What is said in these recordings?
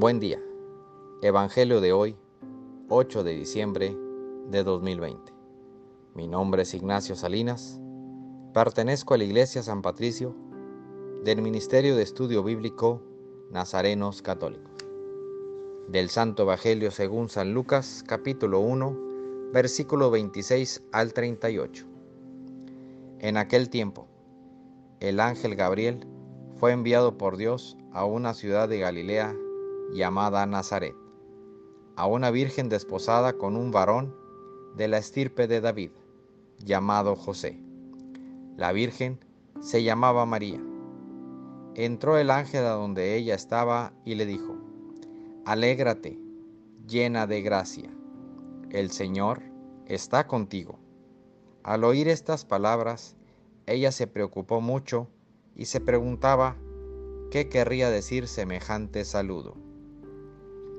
Buen día. Evangelio de hoy, 8 de diciembre de 2020. Mi nombre es Ignacio Salinas. Pertenezco a la Iglesia San Patricio del Ministerio de Estudio Bíblico Nazarenos Católicos. Del Santo Evangelio según San Lucas, capítulo 1, versículo 26 al 38. En aquel tiempo, el ángel Gabriel fue enviado por Dios a una ciudad de Galilea llamada Nazaret, a una virgen desposada con un varón de la estirpe de David, llamado José. La virgen se llamaba María. Entró el ángel a donde ella estaba y le dijo, Alégrate, llena de gracia, el Señor está contigo. Al oír estas palabras, ella se preocupó mucho y se preguntaba qué querría decir semejante saludo.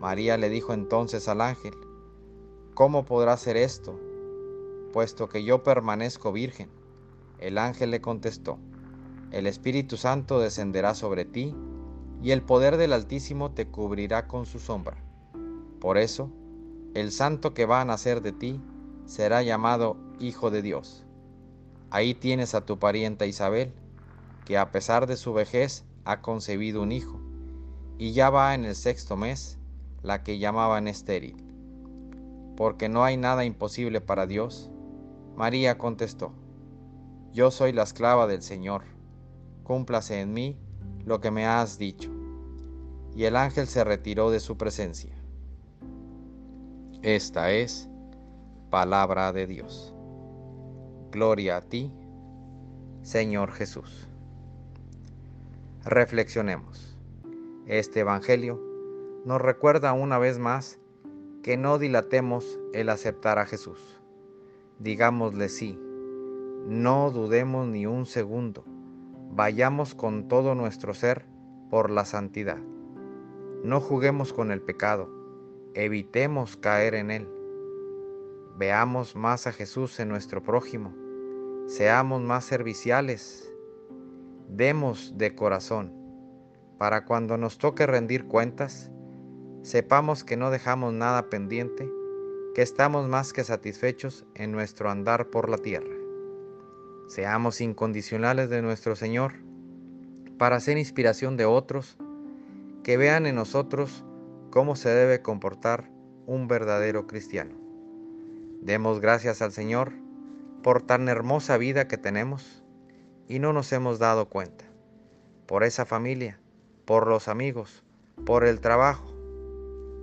María le dijo entonces al ángel, ¿cómo podrá ser esto, puesto que yo permanezco virgen? El ángel le contestó, el Espíritu Santo descenderá sobre ti, y el poder del Altísimo te cubrirá con su sombra. Por eso, el santo que va a nacer de ti será llamado Hijo de Dios. Ahí tienes a tu parienta Isabel, que a pesar de su vejez ha concebido un hijo, y ya va en el sexto mes la que llamaban estéril. Porque no hay nada imposible para Dios. María contestó, Yo soy la esclava del Señor, cúmplase en mí lo que me has dicho. Y el ángel se retiró de su presencia. Esta es palabra de Dios. Gloria a ti, Señor Jesús. Reflexionemos. Este Evangelio nos recuerda una vez más que no dilatemos el aceptar a Jesús. Digámosle sí, no dudemos ni un segundo, vayamos con todo nuestro ser por la santidad. No juguemos con el pecado, evitemos caer en él. Veamos más a Jesús en nuestro prójimo, seamos más serviciales, demos de corazón, para cuando nos toque rendir cuentas, sepamos que no dejamos nada pendiente, que estamos más que satisfechos en nuestro andar por la tierra. Seamos incondicionales de nuestro Señor para ser inspiración de otros, que vean en nosotros cómo se debe comportar un verdadero cristiano. Demos gracias al Señor por tan hermosa vida que tenemos y no nos hemos dado cuenta, por esa familia, por los amigos, por el trabajo,